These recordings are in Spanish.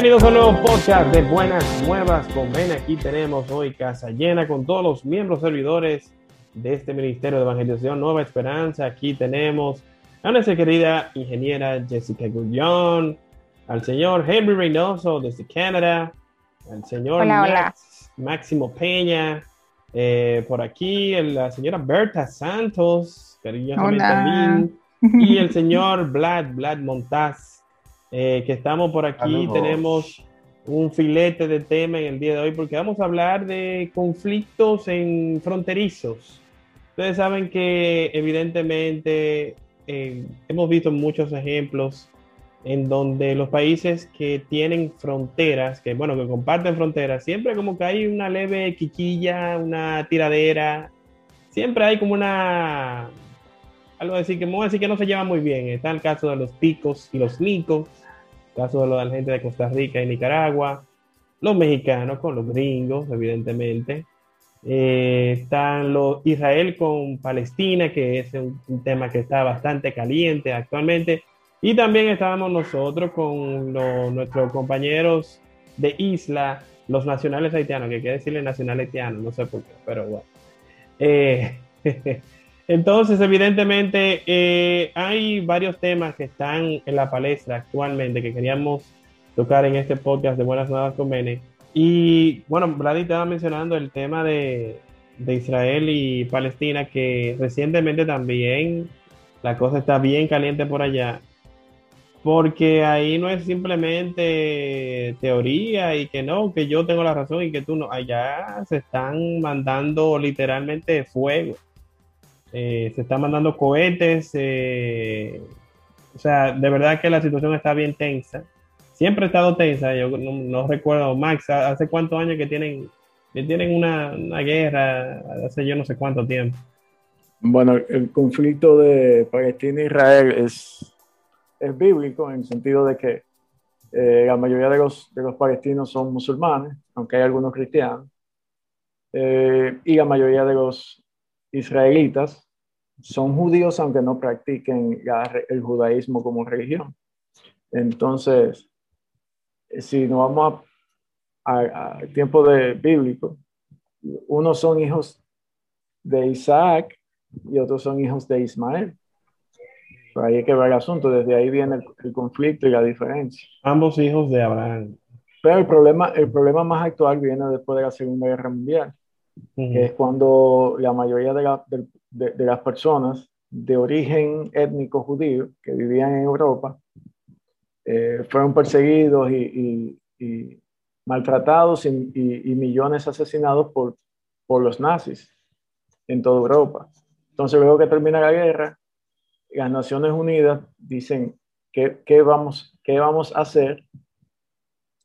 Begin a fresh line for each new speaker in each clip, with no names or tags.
Bienvenidos a un nuevo podcast de Buenas Nuevas con Ben. Aquí tenemos hoy casa llena con todos los miembros servidores de este Ministerio de Evangelización Nueva Esperanza. Aquí tenemos a nuestra querida ingeniera Jessica Gullón, al señor Henry Reynoso desde Canadá, al señor Máximo Peña, eh, por aquí la señora Berta Santos, también, y el señor Vlad, Vlad Montaz, eh, que estamos por aquí, tenemos un filete de tema en el día de hoy porque vamos a hablar de conflictos en fronterizos. Ustedes saben que evidentemente eh, hemos visto muchos ejemplos en donde los países que tienen fronteras, que bueno, que comparten fronteras, siempre como que hay una leve quiquilla, una tiradera, siempre hay como una, algo así que vamos a decir que no se lleva muy bien. Está el caso de los picos y los nicos, caso de la gente de Costa Rica y Nicaragua, los mexicanos con los gringos, evidentemente. Eh, están los Israel con Palestina, que es un, tema que está bastante caliente actualmente. Y también estábamos nosotros con nuestros compañeros de isla, los nacionales haitianos, que quiere decirle nacional haitiano, no sé por qué, pero bueno. Eh, entonces, evidentemente, eh, hay varios temas que están en la palestra actualmente que queríamos tocar en este podcast de Buenas Nuevas con Bene. Y bueno, Brady estaba mencionando el tema de, de Israel y Palestina, que recientemente también la cosa está bien caliente por allá porque ahí no es simplemente teoría y que no, que yo tengo la razón y que tú no. Allá se están mandando literalmente fuego. Eh, se están mandando cohetes. Eh, o sea, de verdad que la situación está bien tensa. Siempre ha estado tensa. Yo no, recuerdo, Max, ¿hace cuántos años que tienen, que tienen una, una guerra? Hace yo no sé cuánto tiempo.
Bueno, el conflicto de Palestina e Israel es es bíblico en el sentido de que eh, la mayoría de los, de los palestinos son musulmanes, aunque hay algunos cristianos, eh, y la mayoría de los israelitas son judíos, aunque no practiquen el judaísmo como religión. Entonces, si nos vamos al tiempo de bíblico, unos son hijos de Isaac y otros son hijos de Ismael ahí hay que ver el asunto, desde ahí viene el, conflicto y la diferencia.
Ambos hijos de Abraham.
Pero el problema, el problema más actual viene después de la Segunda Guerra Mundial, que es cuando la mayoría de, de, las personas de origen étnico judío que vivían en Europa eh, fueron perseguidos y, y, maltratados y, millones asesinados por, por los nazis en toda Europa. Entonces, luego que termina la guerra, las Naciones Unidas dicen qué, qué, vamos, qué vamos a hacer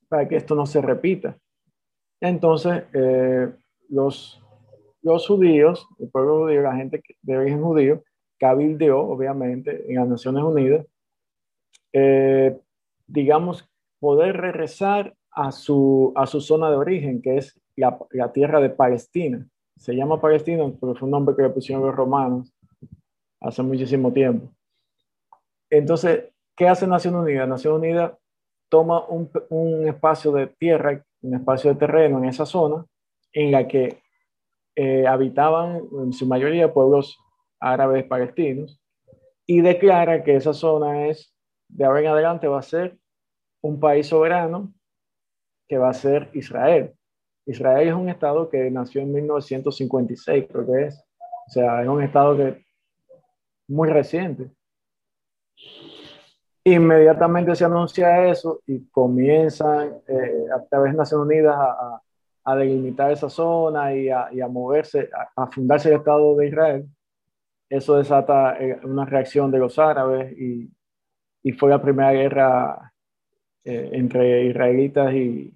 para que esto no se repita. Entonces, eh, los, judíos, el pueblo judío, la gente de origen judío, cabildeó, obviamente, en las Naciones Unidas, eh, digamos, poder regresar a su, a su zona de origen, que es la, la tierra de Palestina. Se llama Palestina porque fue un nombre que le pusieron los romanos hace muchísimo tiempo. Entonces, ¿qué hace Nación Unida? Nación Unida toma un, un, espacio de tierra, un espacio de terreno en esa zona, en la que eh, habitaban en su mayoría pueblos árabes palestinos, y declara que esa zona es, de ahora en adelante, va a ser un país soberano que va a ser Israel. Israel es un estado que nació en 1956, creo que es. O sea, es un estado que muy reciente. Inmediatamente se anuncia eso y comienzan eh, a través de Naciones Unidas a, a, delimitar esa zona y a, a moverse, a, fundarse el Estado de Israel. Eso desata eh, una reacción de los árabes y, fue la primera guerra eh, entre israelitas y,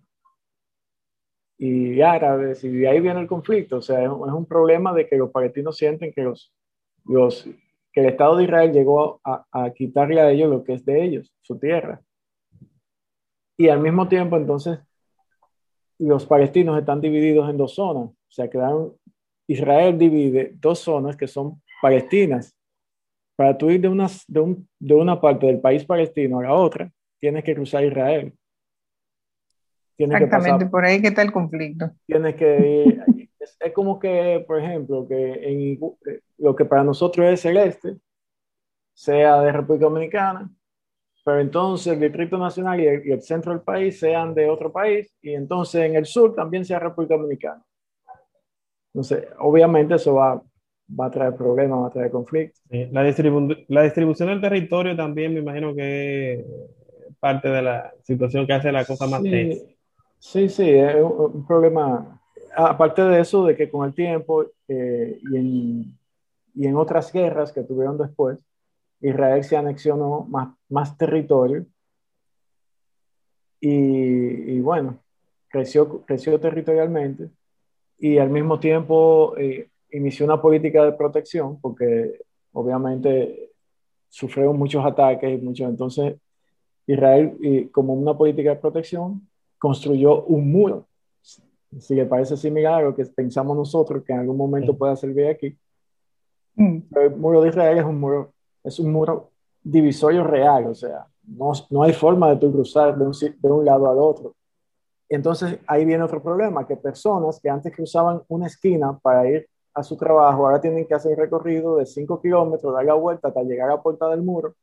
y árabes, y de ahí viene el conflicto. O sea, es, un problema de que los palestinos sienten que los, los que el Estado de Israel llegó a, quitarle a ellos lo que es de ellos, su tierra. Y al mismo tiempo, entonces, los palestinos están divididos en dos zonas. O sea, quedaron, Israel divide dos zonas que son palestinas. Para tú ir de una, de, de una parte del país palestino a la otra, tienes que cruzar Israel.
Exactamente, por ahí que está el conflicto.
Tienes que es, es, como que, por ejemplo, que en, lo que para nosotros es celeste, sea de República Dominicana, pero entonces el Distrito Nacional y el, centro del país sean de otro país, y entonces en el sur también sea República Dominicana. Entonces, obviamente eso va, va a traer problemas, va a traer conflictos.
la, la distribución del territorio también me imagino que es parte de la situación que hace la cosa más
sí, Sí, sí, es un, problema. Aparte de eso, de que con el tiempo eh, y, en, y en otras guerras que tuvieron después, Israel se anexionó más, más territorio. Y, bueno, creció, creció territorialmente. Y al mismo tiempo eh, inició una política de protección porque obviamente sufrieron muchos ataques y muchos, entonces Israel como una política de protección construyó un muro. Si le parece similar a lo que pensamos nosotros que en algún momento pueda servir aquí, mm. el muro de Israel es un muro es un muro divisorio real, o sea, no, no hay forma de tú cruzar de un, de un lado al otro. Entonces ahí viene otro problema, que personas que antes cruzaban una esquina para ir a su trabajo, ahora tienen que hacer un recorrido de 5 kilómetros, dar la vuelta hasta llegar a la puerta del muro,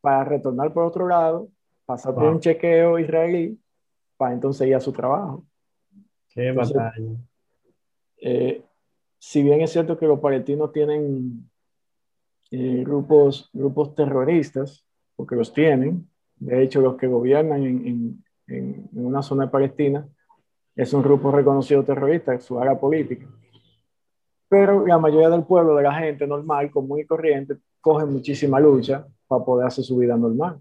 para retornar por otro lado, pasar por un chequeo israelí, para entonces ir a su trabajo.
Qué batalla.
Eh, si bien es cierto que los palestinos tienen eh, grupos, grupos terroristas, porque los tienen, de hecho los que gobiernan en, en, una zona de Palestina es un grupo reconocido terrorista, su área política. Pero la mayoría del pueblo, de la gente normal, común y corriente, coge muchísima lucha para poder hacer su vida normal.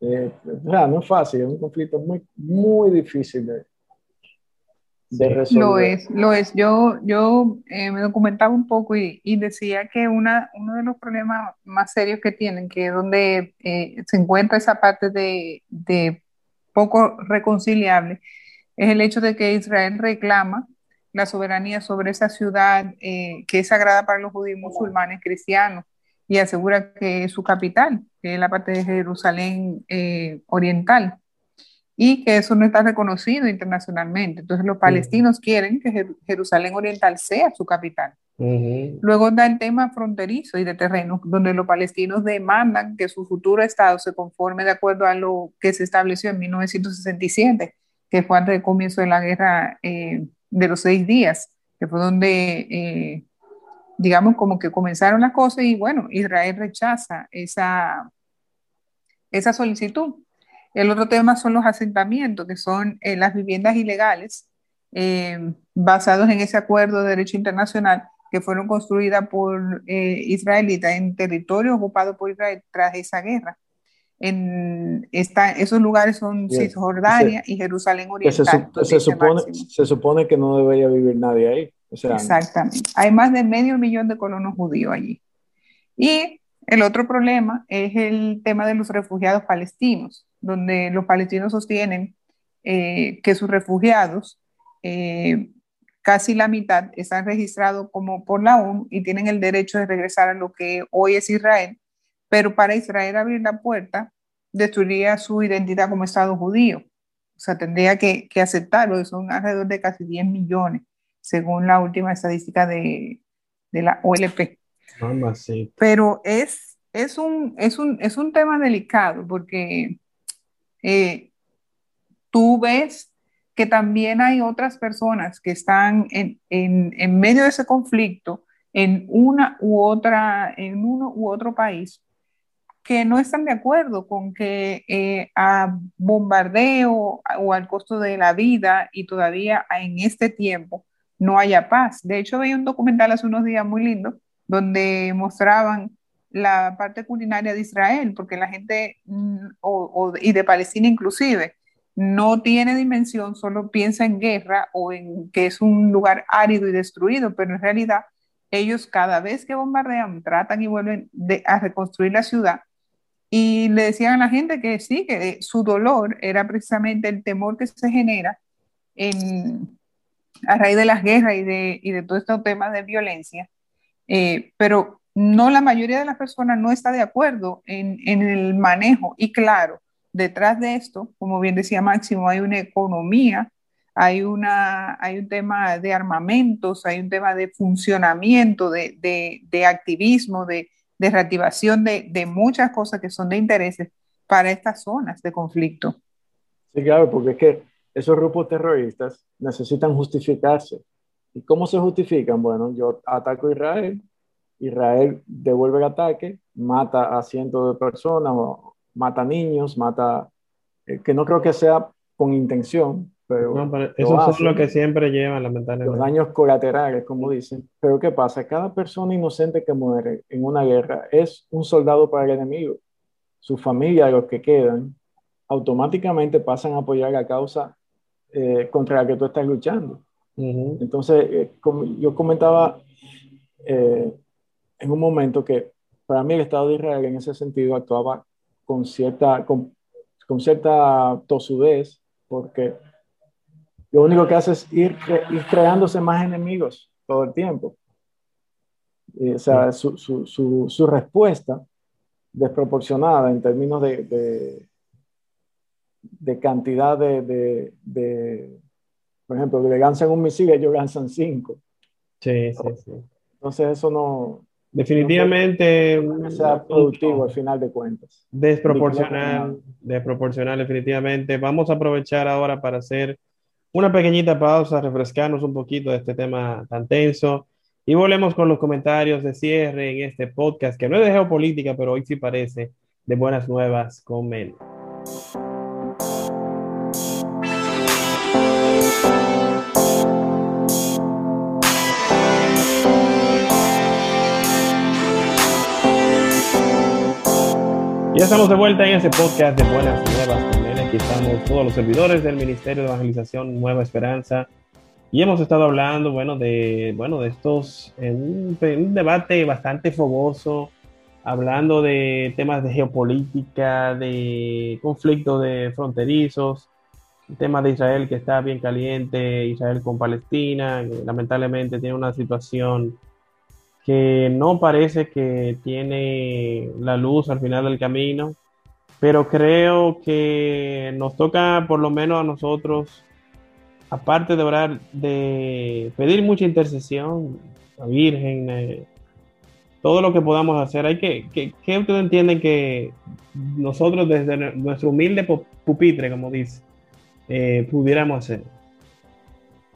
Eh, no es fácil, es un conflicto muy, muy difícil de,
lo es, lo es. Yo, yo eh, me documentaba un poco y, decía que una, uno de los problemas más serios que tienen, que es donde eh, se encuentra esa parte de, de, poco reconciliable, es el hecho de que Israel reclama la soberanía sobre esa ciudad eh, que es sagrada para los judíos musulmanes cristianos y asegura que es su capital, que es la parte de Jerusalén oriental y que eso no está reconocido internacionalmente. Entonces los palestinos quieren que Jerusalén Oriental sea su capital. Luego da el tema fronterizo y de terreno, donde los palestinos demandan que su futuro Estado se conforme de acuerdo a lo que se estableció en 1967, que fue antes del comienzo de la guerra eh, de los seis días, que fue donde, eh, digamos, como que comenzaron las cosas y bueno, Israel rechaza esa, esa solicitud. El otro tema son los asentamientos, que son eh, las viviendas ilegales eh, basados en ese acuerdo de derecho internacional que fueron construidas por eh, israelitas en territorio ocupado por Israel tras esa guerra. En esta, esos lugares son Cisjordania y Jerusalén Oriental.
Se, supone, se, supone, que no debería vivir nadie ahí.
Exactamente. Hay más de medio millón de colonos judíos allí. Y el otro problema es el tema de los refugiados palestinos donde los palestinos sostienen eh, que sus refugiados, eh, casi la mitad, están registrados como por la ONU y tienen el derecho de regresar a lo que hoy es Israel, pero para Israel abrir la puerta destruiría su identidad como Estado judío. O sea, tendría que, que aceptarlo, son alrededor de casi 10 millones, según la última estadística de, de la OLP. Pero es, es, un, es, un, es un tema delicado porque eh, tú ves que también hay otras personas que están en, en, medio de ese conflicto en una u otra, en uno u otro país, que no están de acuerdo con que eh, a bombardeo o al costo de la vida y todavía en este tiempo no haya paz. De hecho, veía un documental hace unos días muy lindo donde mostraban la parte culinaria de Israel, porque la gente, mm, y de Palestina inclusive, no tiene dimensión, solo piensa en guerra o en que es un lugar árido y destruido, pero en realidad ellos cada vez que bombardean tratan y vuelven a reconstruir la ciudad. Y le decían a la gente que sí, que su dolor era precisamente el temor que se genera en, a raíz de las guerras y de, y de todo este tema de violencia. Eh, pero no la mayoría de las personas no está de acuerdo en, el manejo y claro, detrás de esto, como bien decía Máximo, hay una economía, hay, una, hay un tema de armamentos, hay un tema de funcionamiento, de, de, activismo, de, de reactivación de, de, muchas cosas que son de intereses para estas zonas de conflicto.
Sí, claro, porque es que esos grupos terroristas necesitan justificarse. ¿Y cómo se justifican? Bueno, yo ataco a Israel, Israel devuelve el ataque, mata a cientos de personas, mata niños, mata, eh, que no creo que sea con intención, pero...
eso es lo que siempre llevan, lamentablemente.
Los daños colaterales, como dicen. Pero ¿qué pasa? Cada persona inocente que muere en una guerra es un soldado para el enemigo. Su familia, los que quedan, automáticamente pasan a apoyar la causa eh, contra la que tú estás luchando. Entonces, eh, como yo comentaba en un momento que para mí el Estado de Israel en ese sentido actuaba con cierta, con, con cierta tosudez, porque lo único que hace es ir, ir creándose más enemigos todo el tiempo. o sea, su, su, su, su, respuesta desproporcionada en términos de, de, de cantidad de, de, por ejemplo, le lanzan un misil, ellos lanzan cinco.
Sí, sí, sí.
Entonces eso no,
Definitivamente.
sea productivo al final de cuentas.
Desproporcional, desproporcional, definitivamente. Vamos a aprovechar ahora para hacer una pequeñita pausa, refrescarnos un poquito de este tema tan tenso y volvemos con los comentarios de cierre en este podcast que no es de geopolítica, pero hoy sí parece de buenas nuevas con Men. Ya estamos de vuelta en ese podcast de Buenas Nuevas. Aquí estamos todos los servidores del Ministerio de Evangelización Nueva Esperanza. Y hemos estado hablando, bueno, de, bueno, de estos, en un, debate bastante fogoso, hablando de temas de geopolítica, de conflictos de fronterizos, el tema de Israel que está bien caliente, Israel con Palestina, que lamentablemente tiene una situación que no parece que tiene la luz al final del camino, pero creo que nos toca por lo menos a nosotros, aparte de orar, de pedir mucha intercesión a Virgen, eh, todo lo que podamos hacer. Hay que, que, que ustedes entienden que nosotros desde nuestro humilde pupitre, como dice, eh, pudiéramos hacer.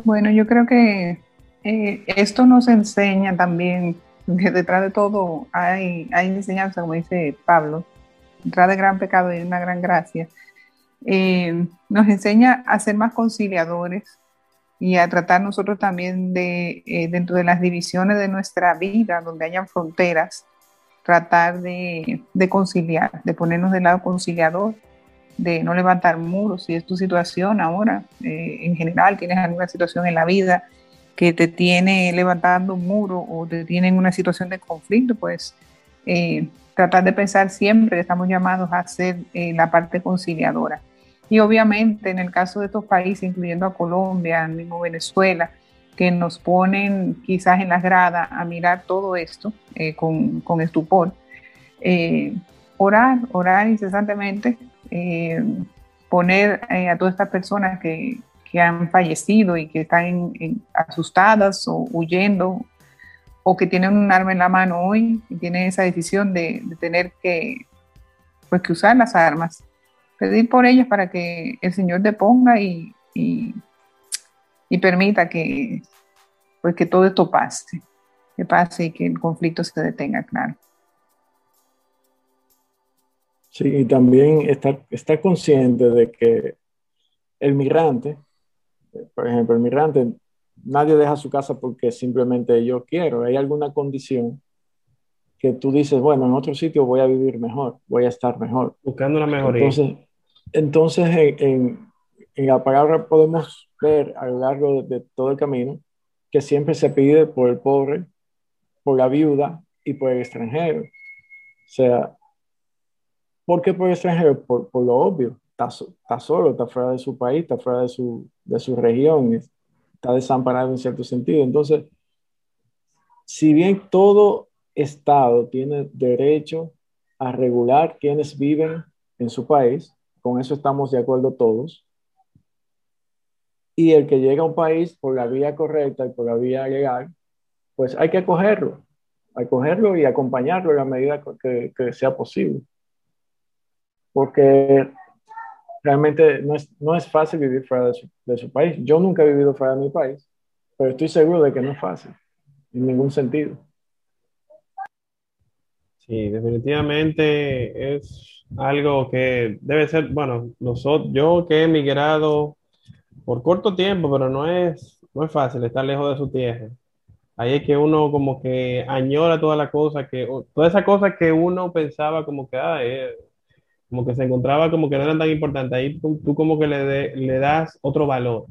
Bueno, yo creo que eh, esto nos enseña también que detrás de todo hay, hay enseñanza, como dice Pablo, detrás de gran pecado hay una gran gracia. Eh, nos enseña a ser más conciliadores y a tratar nosotros también de, eh, dentro de las divisiones de nuestra vida, donde hayan fronteras, tratar de, de, conciliar, de ponernos del lado conciliador, de no levantar muros. Si es tu situación ahora, en general, tienes alguna situación en la vida que te tiene levantando un muro o te tiene en una situación de conflicto, pues eh, tratar de pensar siempre que estamos llamados a hacer eh, la parte conciliadora. Y obviamente en el caso de estos países, incluyendo a Colombia, mismo Venezuela, que nos ponen quizás en las gradas a mirar todo esto eh, con, con, estupor, orar, orar incesantemente, poner a todas estas personas que, que han fallecido y que están asustadas o huyendo o que tienen un arma en la mano hoy y tienen esa decisión de, tener que, pues, que usar las armas. Pedir por ellas para que el Señor te ponga y, y, permita que, pues, que todo esto pase, que pase y que el conflicto se detenga, claro.
Sí, y también estar, estar consciente de que el migrante por ejemplo, el migrante, nadie deja su casa porque simplemente yo quiero. Hay alguna condición que tú dices, bueno, en otro sitio voy a vivir mejor, voy a estar mejor.
Buscando una mejoría.
Entonces, entonces en, en, la palabra podemos ver a lo largo de, todo el camino que siempre se pide por el pobre, por la viuda y por el extranjero. O sea, ¿por qué por el extranjero? Por, por lo obvio está, solo, está fuera de su país, está fuera de su, de su región, está desamparado en cierto sentido. Entonces, si bien todo Estado tiene derecho a regular quienes viven en su país, con eso estamos de acuerdo todos. Y el que llega a un país por la vía correcta y por la vía legal, pues hay que acogerlo, acogerlo y acompañarlo en la medida que, que sea posible. Porque realmente no es, no es fácil vivir fuera de su, de su, país. Yo nunca he vivido fuera de mi país, pero estoy seguro de que no es fácil, en ningún sentido.
Sí, definitivamente es algo que debe ser, bueno, nosotros, yo que he emigrado por corto tiempo, pero no es, no es fácil estar lejos de su tierra. Ahí es que uno como que añora toda la cosa que, toda esa cosa que uno pensaba como que, ah, eh, como que se encontraba como que no eran tan importantes. Ahí tú, tú como que le, le das otro valor.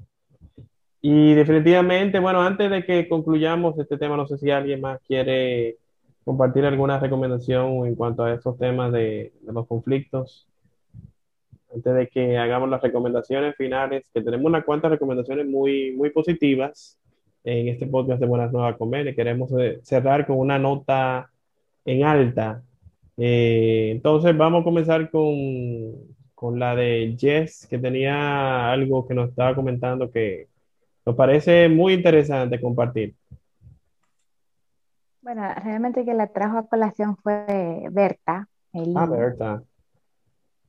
Y definitivamente, bueno, antes de que concluyamos este tema, no sé si alguien más quiere compartir alguna recomendación en cuanto a estos temas de, de los conflictos. Antes de que hagamos las recomendaciones finales, que tenemos unas cuantas recomendaciones muy, muy positivas en este podcast de Buenas Nuevas Comer. Queremos eh, cerrar con una nota en alta eh, entonces vamos a comenzar con, con, la de Jess, que tenía algo que nos estaba comentando que nos parece muy interesante compartir.
Bueno, realmente que la trajo a colación fue Berta.
ah, Berta.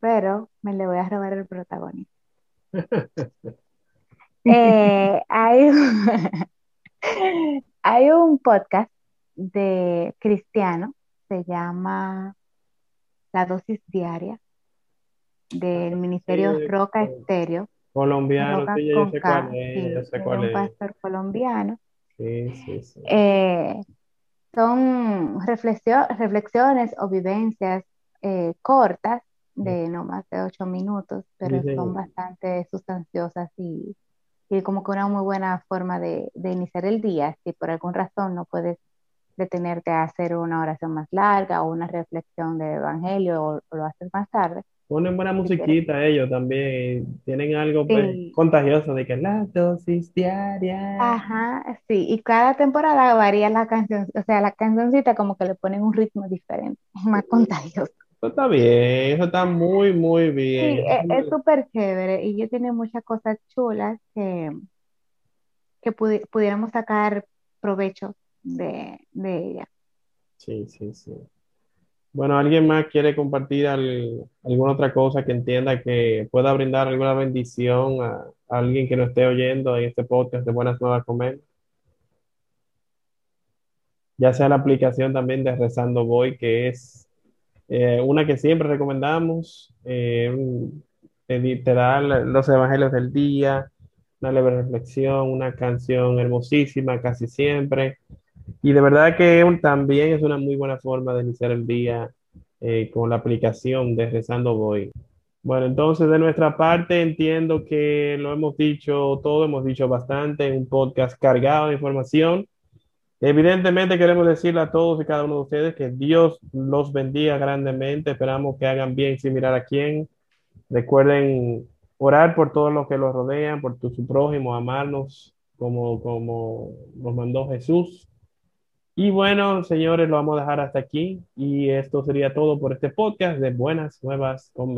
Pero me le voy a robar el protagonista. Eh, hay, hay un podcast de cristiano se llama La dosis diaria del ah, Ministerio Roca Estéreo.
Colombiano, sí, yo sé cuál
es, un pastor colombiano.
Sí, sí, sí.
Eh, son reflexiones o vivencias eh, cortas de no más de ocho minutos, pero son bastante sustanciosas y, y, como que una muy buena forma de, de, iniciar el día. Si por alguna razón no puedes detenerte a hacer una oración más larga o una reflexión de evangelio o, lo haces más tarde.
Ponen buena musiquita ellos también, tienen algo pues, contagioso de que la dosis diaria.
Ajá, sí, y cada temporada varía la canción, o sea, la cancioncita como que le ponen un ritmo diferente, más contagioso.
Eso está bien, eso está muy, muy bien.
Sí, e, es súper chévere y yo tiene muchas cosas chulas que, que pudiéramos sacar provecho de, ella.
Sí, sí, sí. Bueno, ¿alguien más quiere compartir alguna otra cosa que entienda que pueda brindar alguna bendición a, alguien que no esté oyendo en este podcast de Buenas Nuevas Comer? Ya sea la aplicación también de Rezando Voy, que es eh, una que siempre recomendamos. Eh, los evangelios del día, una leve reflexión, una canción hermosísima casi siempre. Y de verdad que también es una muy buena forma de iniciar el día eh, con la aplicación de Rezando Voy. Bueno, entonces de nuestra parte entiendo que lo hemos dicho todo, hemos dicho bastante, un podcast cargado de información. Evidentemente queremos decirle a todos y cada uno de ustedes que Dios los bendiga grandemente. Esperamos que hagan bien sin mirar a quién. Recuerden orar por todos los que los rodean, por tu, su prójimo, amarnos como, como nos mandó Jesús. Y bueno, señores, lo vamos a dejar hasta aquí. Y esto sería todo por este podcast de Buenas Nuevas con